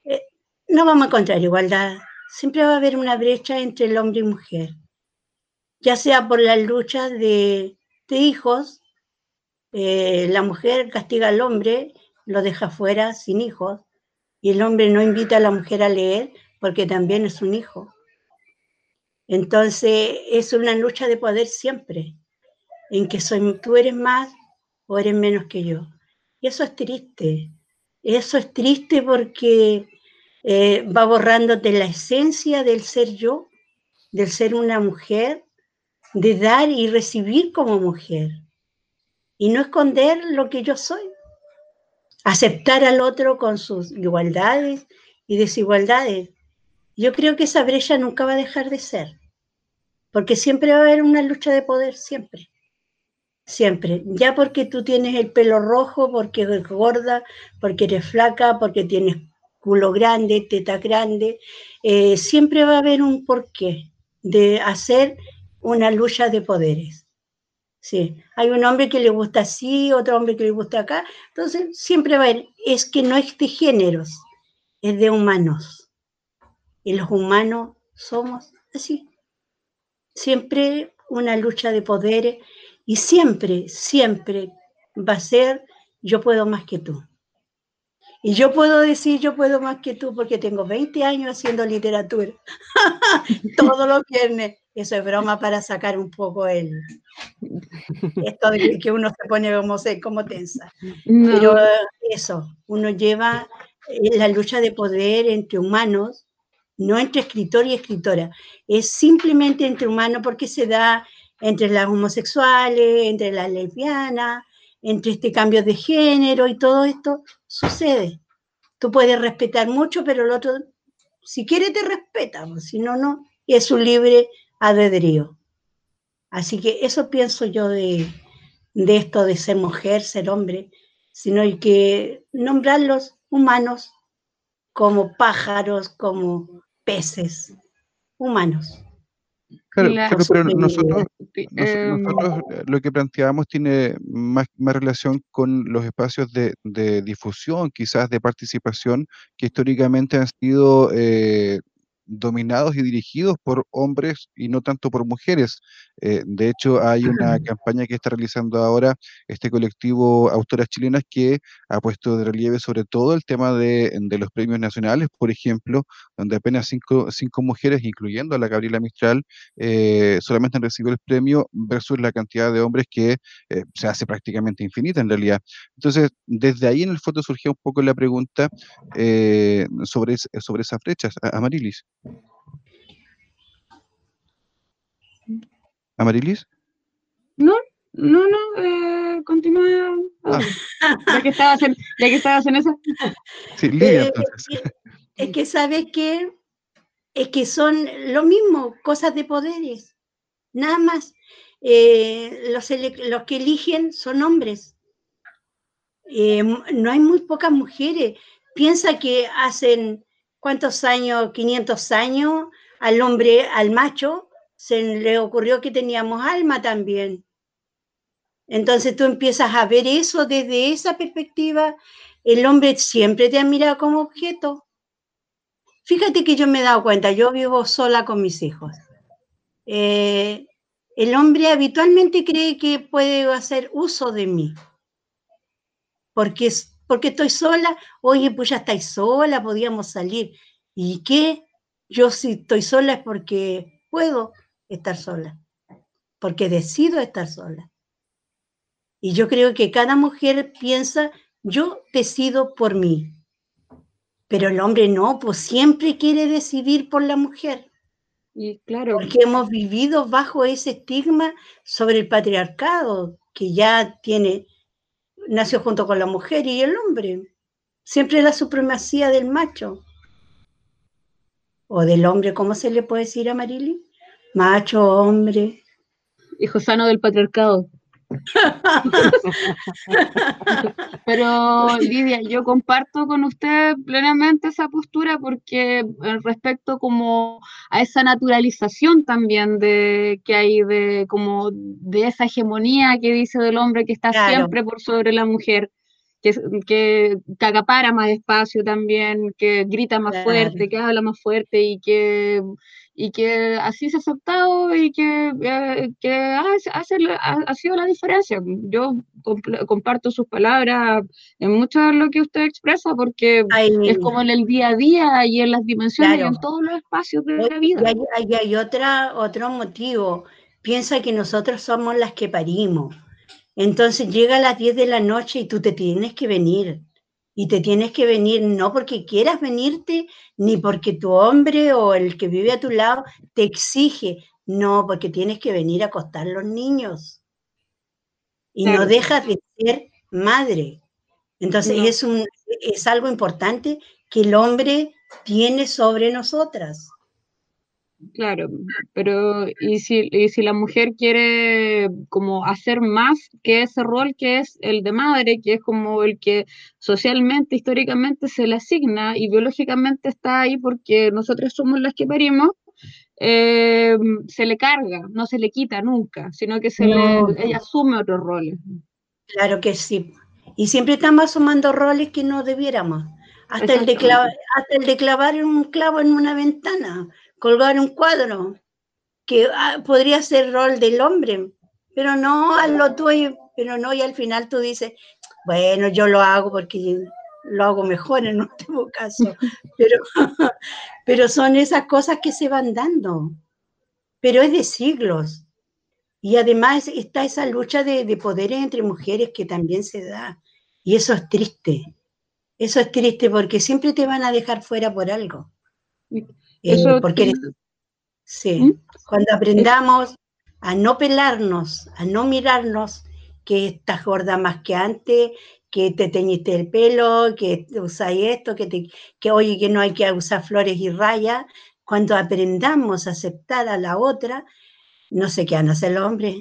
Eh, no vamos a encontrar igualdad, siempre va a haber una brecha entre el hombre y mujer, ya sea por la lucha de, de hijos, eh, la mujer castiga al hombre, lo deja fuera sin hijos, y el hombre no invita a la mujer a leer porque también es un hijo. Entonces es una lucha de poder siempre, en que soy, tú eres más o eres menos que yo. Y eso es triste. Eso es triste porque eh, va borrándote la esencia del ser yo, del ser una mujer, de dar y recibir como mujer. Y no esconder lo que yo soy. Aceptar al otro con sus igualdades y desigualdades. Yo creo que esa brecha nunca va a dejar de ser. Porque siempre va a haber una lucha de poder, siempre. Siempre. Ya porque tú tienes el pelo rojo, porque eres gorda, porque eres flaca, porque tienes culo grande, teta grande, eh, siempre va a haber un porqué de hacer una lucha de poderes. Sí, hay un hombre que le gusta así, otro hombre que le gusta acá, entonces siempre va a haber, es que no es de géneros, es de humanos. Y los humanos somos así. Siempre una lucha de poderes y siempre, siempre va a ser yo puedo más que tú. Y yo puedo decir yo puedo más que tú porque tengo 20 años haciendo literatura. Todos los viernes. Eso es broma para sacar un poco el esto de que uno se pone como, como tensa. No, Pero eh, eso, uno lleva eh, la lucha de poder entre humanos, no entre escritor y escritora, es simplemente entre humanos porque se da entre las homosexuales, entre las lesbianas, entre este cambio de género y todo esto sucede. Tú puedes respetar mucho, pero el otro, si quiere, te respeta, pues, si no, no, es un libre albedrío. Así que eso pienso yo de, de esto de ser mujer, ser hombre, sino hay que nombrarlos humanos como pájaros, como peces, humanos. Claro, La- claro, pero nosotros, que, nos- em, nosotros eh, lo que planteamos tiene más, más relación con los espacios de, de difusión, quizás de participación, que históricamente han sido eh, dominados y dirigidos por hombres y no tanto por mujeres. Eh, de hecho, hay una campaña que está realizando ahora este colectivo Autoras Chilenas que ha puesto de relieve sobre todo el tema de, de los premios nacionales, por ejemplo, donde apenas cinco, cinco mujeres, incluyendo a la Gabriela Mistral, eh, solamente han recibido el premio versus la cantidad de hombres que eh, se hace prácticamente infinita en realidad. Entonces, desde ahí en el fondo surgió un poco la pregunta sobre, sobre esas brechas. Amarilis. Amarilis. No, no, no, eh, continúa. Ah. Ya que estabas en, ya que estabas en esa. Sí, Lidia, Eh, entonces. es que- es que sabes que es que son lo mismo, cosas de poderes, nada más. Eh, los, que eligen son hombres. Eh, no hay muy pocas mujeres. Piensa que hacen cuántos años, 500 años, al hombre, al macho, se le ocurrió que teníamos alma también. Entonces tú empiezas a ver eso desde esa perspectiva. El hombre siempre te ha mirado como objeto. Fíjate que yo me he dado cuenta, yo vivo sola con mis hijos. Eh, el hombre habitualmente cree que puede hacer uso de mí. Porque, porque estoy sola, oye, pues ya estáis sola, podíamos salir. ¿Y qué? Yo si estoy sola es porque puedo estar sola, porque decido estar sola. Y yo creo que cada mujer piensa, yo decido por mí. Pero el hombre no, pues siempre quiere decidir por la mujer, Y claro, porque hemos vivido bajo ese estigma sobre el patriarcado, que ya tiene, nació junto con la mujer y el hombre. Siempre la supremacía del macho. O del hombre, ¿cómo se le puede decir a Marily? Macho, hombre. hijo sano del patriarcado. Pero Lidia, yo comparto con usted plenamente esa postura porque eh, respecto como a esa naturalización también de que hay de como de esa hegemonía que dice del hombre que está Claro. siempre por sobre la mujer, que, que, que acapara más espacio también, que grita más Claro. fuerte, que habla más fuerte y que y que así se ha aceptado y que, eh, que hace la- ha, ha sido la diferencia. Yo comparto sus palabras en mucho de lo que usted expresa porque Ay, es como en el día a día y en las dimensiones y Claro. en todos los espacios de la vida. Y hay, hay- hay otra, otro motivo. Piensa que nosotros somos las que parimos. Entonces llega a las 10 de la noche y tú te tienes que venir. Y te tienes que venir no porque quieras venirte, ni porque tu hombre o el que vive a tu lado te exige. No, porque tienes que venir a acostar los niños. Y no dejas de ser madre. Entonces No. es, un, es algo importante que el hombre tiene sobre nosotras. Claro, pero y si, y si la mujer quiere como hacer más que ese rol que es el de madre, que es como el que socialmente, históricamente se le asigna y biológicamente está ahí porque nosotras somos las que parimos, eh, se le carga, no se le quita nunca, sino que se No. le, ella asume otros roles. Claro que sí. Y siempre estamos asomando roles que no debiéramos. Hasta el, de clavar, hasta el de clavar un clavo en una ventana, colgar un cuadro, que ah, podría ser rol del hombre, pero no, hazlo tú, pero no, y al final tú dices, bueno, yo lo hago porque lo hago mejor en último caso, pero, pero son esas cosas que se van dando, pero es de siglos. Y además está esa lucha de, de poderes entre mujeres que también se da. Y eso es triste. Eso es triste porque siempre te van a dejar fuera por algo. Eh, Eso porque eres- tiene- sí, ¿Mm? cuando aprendamos a no pelarnos, a no mirarnos, que estás gorda más que antes, que te teñiste el pelo, que usáis esto, que, te, que oye que no hay que usar flores y rayas, cuando aprendamos a aceptar a la otra, no sé qué van a hacer los hombres,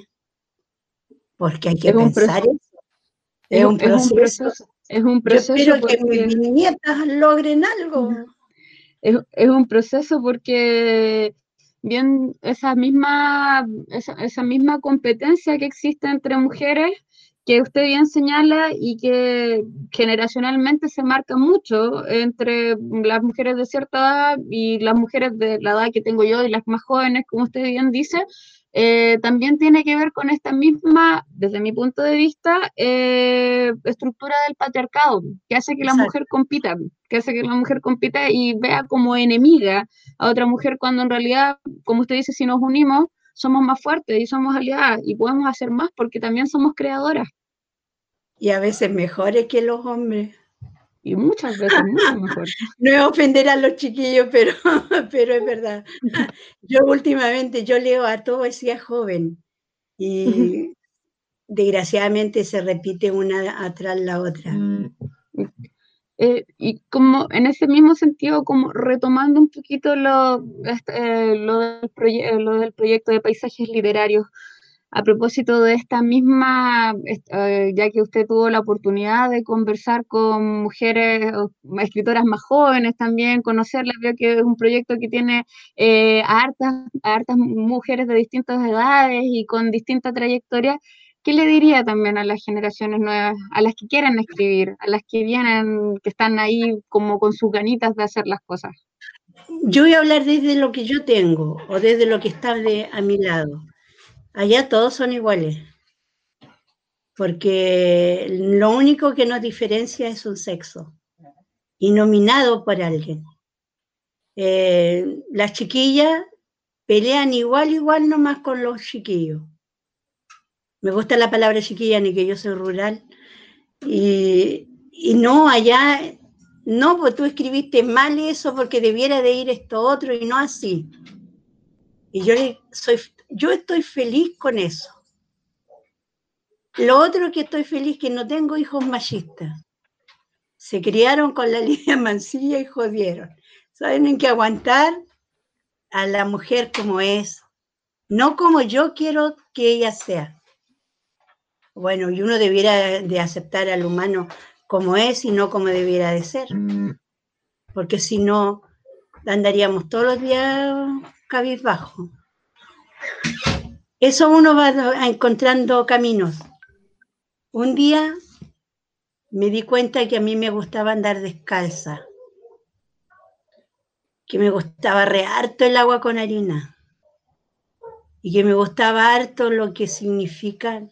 porque hay que Es un pensar proceso. eso. Es un proceso. es un Yo proceso espero que mis nietas logren algo. Es, es un proceso porque bien esa misma, esa, esa misma competencia que existe entre mujeres que usted bien señala y que generacionalmente se marca mucho entre las mujeres de cierta edad y las mujeres de la edad que tengo yo y las más jóvenes, como usted bien dice, eh, también tiene que ver con esta misma, desde mi punto de vista, eh, estructura del patriarcado, que hace que la Exacto. mujer compita, que hace que la mujer compita y vea como enemiga a otra mujer cuando en realidad, como usted dice, si nos unimos, somos más fuertes y somos aliadas y podemos hacer más porque también somos creadoras Y a veces mejores que los hombres. Y muchas veces mucho mejor. No es ofender a los chiquillos, pero, pero es verdad. Yo últimamente, yo leo a todo ese joven y desgraciadamente se repite una atrás la otra. Eh, y como en ese mismo sentido, como retomando un poquito lo, este, eh, lo, del proye- eh, lo del proyecto de paisajes literarios, a propósito de esta misma, eh, ya que usted tuvo la oportunidad de conversar con mujeres, escritoras más jóvenes también, conocerlas, veo que es un proyecto que tiene eh, a hartas, a hartas mujeres de distintas edades y con distinta trayectoria. ¿Qué le diría también a las generaciones nuevas, a las que quieren escribir, a las que vienen, que están ahí como con sus ganitas de hacer las cosas? Yo voy a hablar desde lo que yo tengo o desde lo que está de, a mi lado. Allá todos son iguales, porque lo único que nos diferencia es un sexo y nominado por alguien. Eh, las chiquillas pelean igual, igual nomás con los chiquillos. Me gusta la palabra chiquilla, ni que yo soy rural. Y, y no, allá, no, pues tú escribiste mal eso porque debiera de ir esto otro y no así. Y yo, soy, yo estoy feliz con eso. Lo otro que estoy feliz que no tengo hijos machistas. Se criaron con la Lidia Mancilla y jodieron. Saben en que aguantar a la mujer como es, no como yo quiero que ella sea. Bueno, y uno debiera de aceptar al humano como es y no como debiera de ser. Porque si no, andaríamos todos los días cabizbajo. Eso uno va encontrando caminos. Un día me di cuenta que a mí me gustaba andar descalza, que me gustaba re harto el agua con harina y que me gustaba harto lo que significa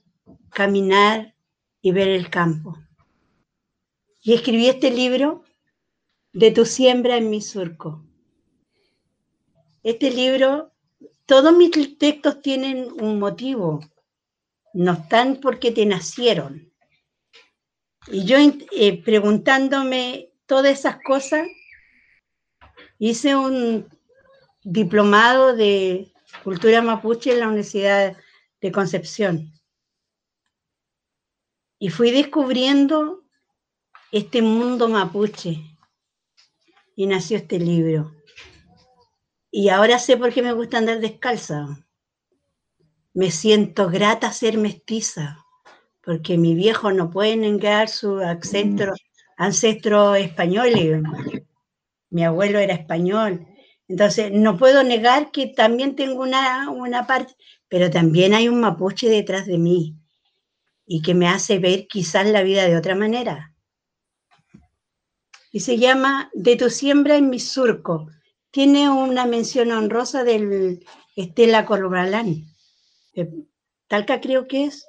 caminar y ver el campo. Y escribí este libro de tu siembra en mi surco. Este libro, todos mis textos tienen un motivo, no están porque te nacieron. Y yo eh, preguntándome todas esas cosas, hice un diplomado de cultura mapuche en la Universidad de Concepción. Y fui descubriendo este mundo mapuche y nació este libro. Y ahora sé por qué me gusta andar descalza. Me siento grata ser mestiza, porque mi viejo no puede negar su ancestro, ancestro español. Mi abuelo era español. Entonces, no puedo negar que también tengo una, una parte, pero también hay un mapuche detrás de mí y que me hace ver quizás la vida de otra manera. Y se llama De tu siembra en mi surco. Tiene una mención honrosa del Estela Corbalán. de Talca creo que es.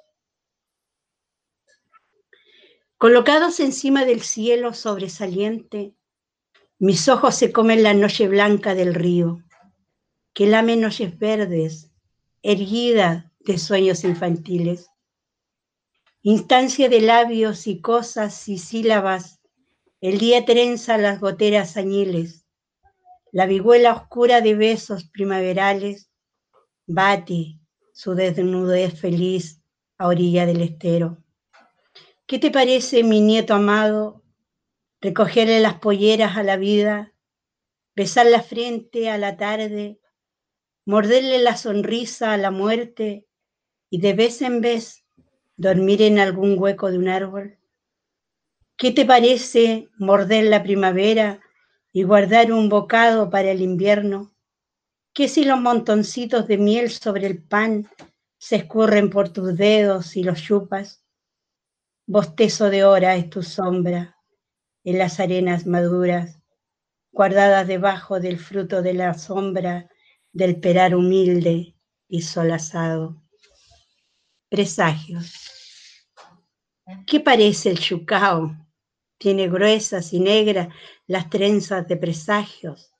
Colocados encima del cielo sobresaliente, mis ojos se comen la noche blanca del río, que lame noches verdes, erguida de sueños infantiles. Instancia de labios y cosas y sílabas, el día trenza las goteras añiles, la vihuela oscura de besos primaverales bate su desnudez feliz a orilla del estero. ¿Qué te parece, mi nieto amado, recogerle las polleras a la vida, besar la frente a la tarde, morderle la sonrisa a la muerte y de vez en vez dormir en algún hueco de un árbol? ¿Qué te parece morder la primavera y guardar un bocado para el invierno? ¿Qué si los montoncitos de miel sobre el pan se escurren por tus dedos y los chupas? Bostezo de hora es tu sombra en las arenas maduras, guardadas debajo del fruto de la sombra del perar humilde y solazado. Presagios. ¿Qué parece el chucao? Tiene gruesas y negras las trenzas de presagios.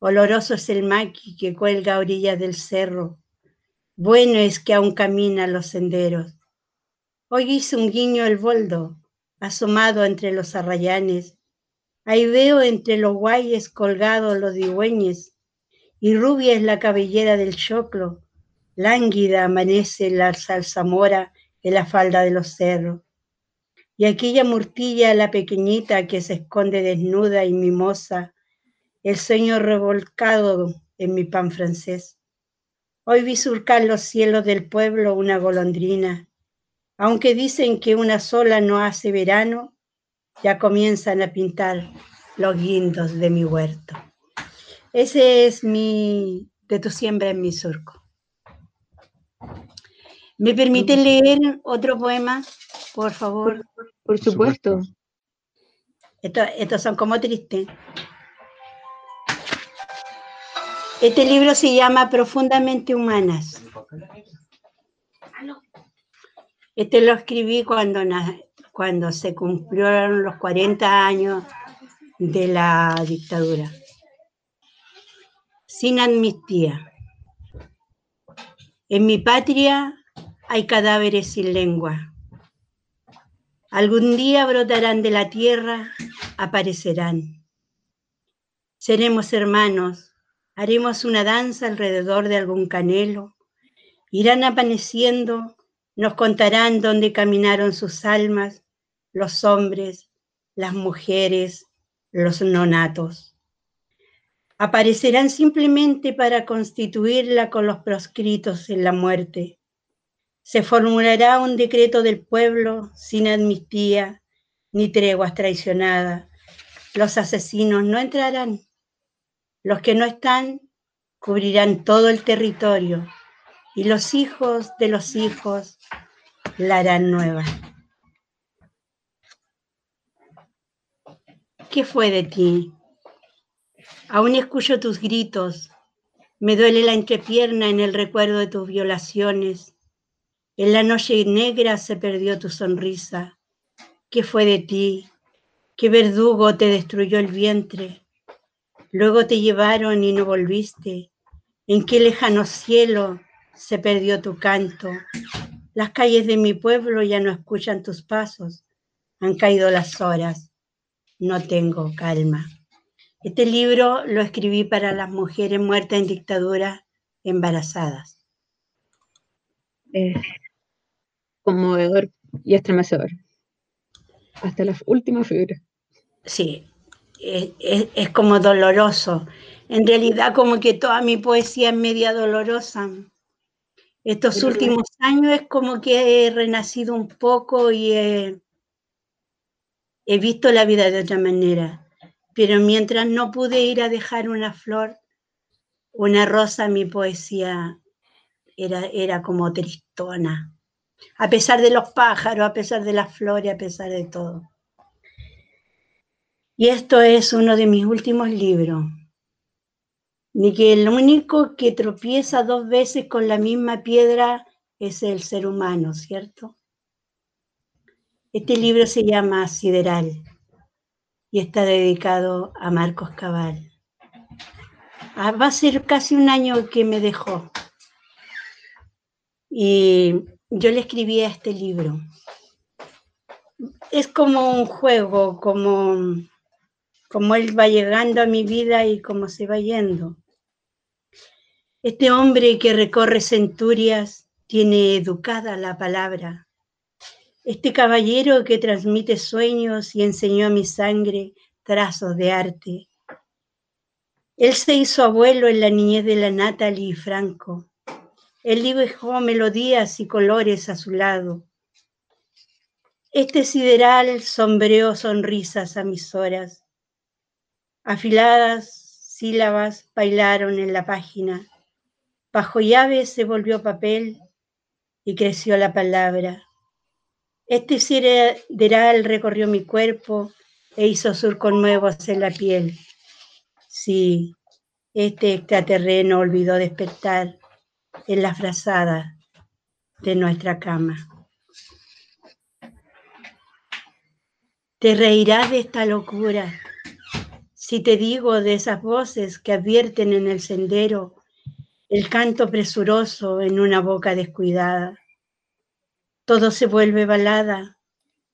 Oloroso es el maqui que cuelga a orillas del cerro. Bueno es que aún camina los senderos. Hoy hizo un guiño el boldo, asomado entre los arrayanes. Ahí veo entre los guayes colgados los digüeñes, y rubia es la cabellera del choclo. Lánguida amanece la zarzamora en la falda de los cerros. Y aquella murtilla, la pequeñita que se esconde desnuda y mimosa, el sueño revolcado en mi pan francés. Hoy vi surcar los cielos del pueblo una golondrina. Aunque dicen que una sola no hace verano, ya comienzan a pintar los guindos de mi huerto. Ese es mi, de tu siembra en mi surco. ¿Me permite leer otro poema, por favor? Por supuesto. Estos, estos son como tristes. Este libro se llama Profundamente Humanas. Este lo escribí cuando, cuando se cumplieron los 40 años de la dictadura. Sin amnistía. En mi patria hay cadáveres sin lengua. Algún día brotarán de la tierra, aparecerán. Seremos hermanos, haremos una danza alrededor de algún canelo. Irán amaneciendo, nos contarán dónde caminaron sus almas, los hombres, las mujeres, los nonatos. Aparecerán simplemente para constituirla con los proscritos en la muerte. Se formulará un decreto del pueblo sin amnistía ni treguas traicionadas. Los asesinos no entrarán. Los que no están cubrirán todo el territorio y los hijos de los hijos la harán nueva. ¿Qué fue de ti? Aún escucho tus gritos. Me duele la entrepierna en el recuerdo de tus violaciones. En la noche negra se perdió tu sonrisa. ¿Qué fue de ti? ¿Qué verdugo te destruyó el vientre? Luego te llevaron y no volviste. ¿En qué lejano cielo se perdió tu canto? Las calles de mi pueblo ya no escuchan tus pasos. Han caído las horas. No tengo calma. Este libro lo escribí para las mujeres muertas en dictadura embarazadas. Es conmovedor y estremecedor. Hasta la última fibra. Sí, es, es- es como doloroso. En realidad como que toda mi poesía es media dolorosa. Estos últimos años es como que he renacido un poco y he, he visto la vida de otra manera. Pero mientras no pude ir a dejar una flor, una rosa, mi poesía era, era como tristona. A pesar de los pájaros, a pesar de las flores, a pesar de todo. Y esto es uno de mis últimos libros. Ni que el único que tropieza dos veces con la misma piedra es el ser humano, ¿cierto? Este libro se llama Sideral y está dedicado a Marcos Cabal. Ah, va a ser casi un año que me dejó. Y yo le escribí a este libro. Es como un juego, como, como él va llegando a mi vida y cómo se va yendo. Este hombre que recorre centurias tiene educada la palabra. Este caballero que transmite sueños y enseñó a mi sangre trazos de arte. Él se hizo abuelo en la niñez de la Natalie Franco. Él dibujó melodías y colores a su lado. Este sideral sombreó sonrisas a mis horas, afiladas sílabas bailaron en la página. Bajo llave se volvió papel y creció la palabra. Este sideral recorrió mi cuerpo e hizo surcos nuevos en la piel. Sí, este extraterreno olvidó despertar en la frazada de nuestra cama. Te reirás de esta locura si te digo de esas voces que advierten en el sendero el canto presuroso en una boca descuidada. Todo se vuelve balada,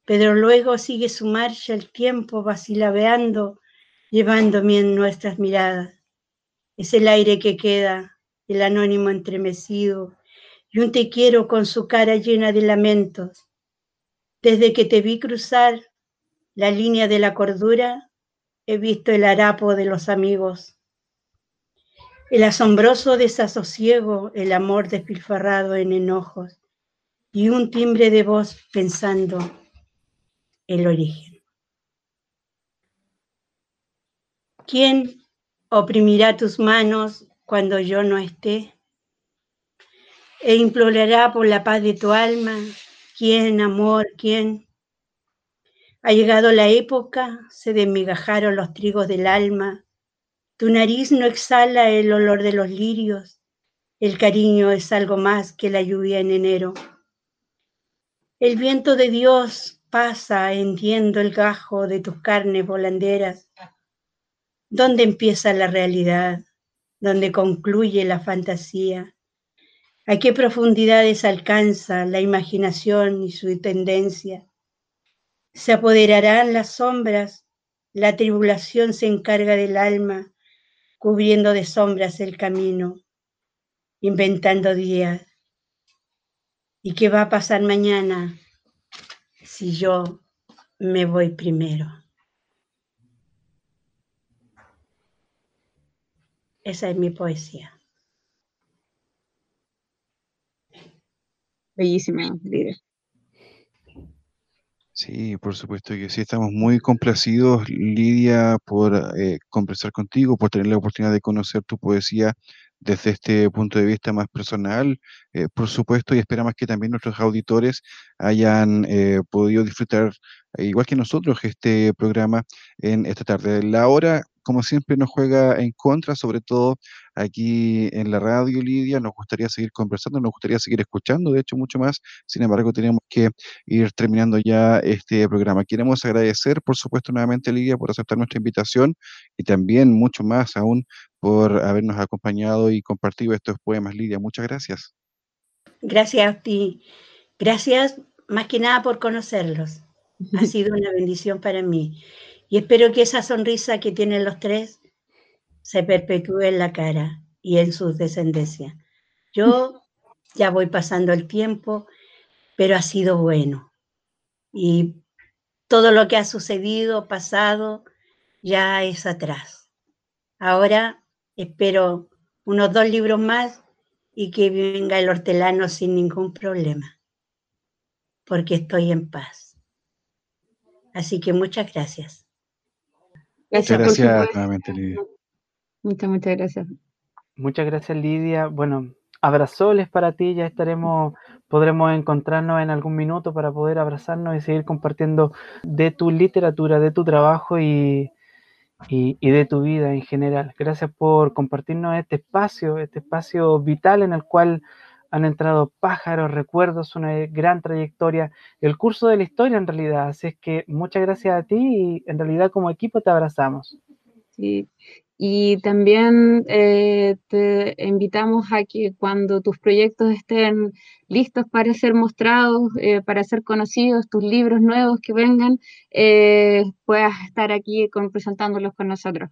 pero luego sigue su marcha el tiempo vacilabeando, llevándome en nuestras miradas. Es el aire que queda, el anónimo entremecido, y un te quiero con su cara llena de lamentos. Desde que te vi cruzar la línea de la cordura, he visto el harapo de los amigos, el asombroso desasosiego, el amor despilfarrado en enojos y un timbre de voz pensando el origen. ¿Quién oprimirá tus manos cuando yo no esté? E implorará por la paz de tu alma. ¿Quién, amor? ¿Quién? Ha llegado la época, se desmigajaron los trigos del alma. Tu nariz no exhala el olor de los lirios. El cariño es algo más que la lluvia en enero. El viento de Dios pasa hendiendo el gajo de tus carnes volanderas. ¿Dónde empieza la realidad? ¿Dónde concluye la fantasía? ¿A qué profundidades alcanza la imaginación y su tendencia? Se apoderarán las sombras, la tribulación se encarga del alma, cubriendo de sombras el camino, inventando días. ¿Y qué va a pasar mañana si yo me voy primero? Esa es mi poesía. Bellísima, Lidia. Sí, por supuesto que sí, estamos muy complacidos, Lidia, por eh, conversar contigo, por tener la oportunidad de conocer tu poesía desde este punto de vista más personal, eh, por supuesto, y esperamos que también nuestros auditores hayan eh, podido disfrutar, igual que nosotros, este programa en esta tarde. La hora, como siempre, nos juega en contra, sobre todo aquí en la radio, Lidia. Nos gustaría seguir conversando, nos gustaría seguir escuchando, de hecho, mucho más. Sin embargo, tenemos que ir terminando ya este programa. Queremos agradecer, por supuesto, nuevamente, Lidia, por aceptar nuestra invitación y también mucho más aún por habernos acompañado y compartido estos poemas, Lidia. Muchas gracias. Gracias a ti. Gracias más que nada por conocerlos. Ha sido una bendición para mí. Y espero que esa sonrisa que tienen los tres se perpetúe en la cara y en sus descendencias. Yo ya voy pasando el tiempo, pero ha sido bueno. Y todo lo que ha sucedido, pasado, ya es atrás. Ahora espero unos dos libros más y que venga el hortelano sin ningún problema, porque estoy en paz. Así que muchas gracias. Muchas Gracias, nuevamente, Lidia. Muchas, muchas gracias. Muchas gracias, Lidia. Bueno, abrazoles para ti. Ya estaremos, podremos encontrarnos en algún minuto para poder abrazarnos y seguir compartiendo de tu literatura, de tu trabajo y, y, y de tu vida en general. Gracias por compartirnos este espacio, este espacio vital en el cual han entrado pájaros, recuerdos, una gran trayectoria, el curso de la historia en realidad. Así es que muchas gracias a ti y en realidad como equipo te abrazamos. Sí. Y también eh, te invitamos a que cuando tus proyectos estén listos para ser mostrados, eh, para ser conocidos, tus libros nuevos que vengan, eh, puedas estar aquí con, presentándolos con nosotros.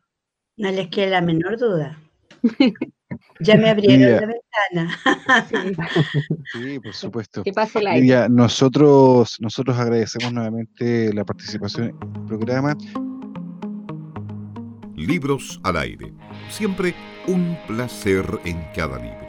No les quede la menor duda. Ya me abrieron Lidia. la ventana. Sí, Sí, por supuesto. que pase el aire. Lidia, nosotros, nosotros agradecemos nuevamente la participación en el programa. Libros al aire. Siempre un placer en cada libro.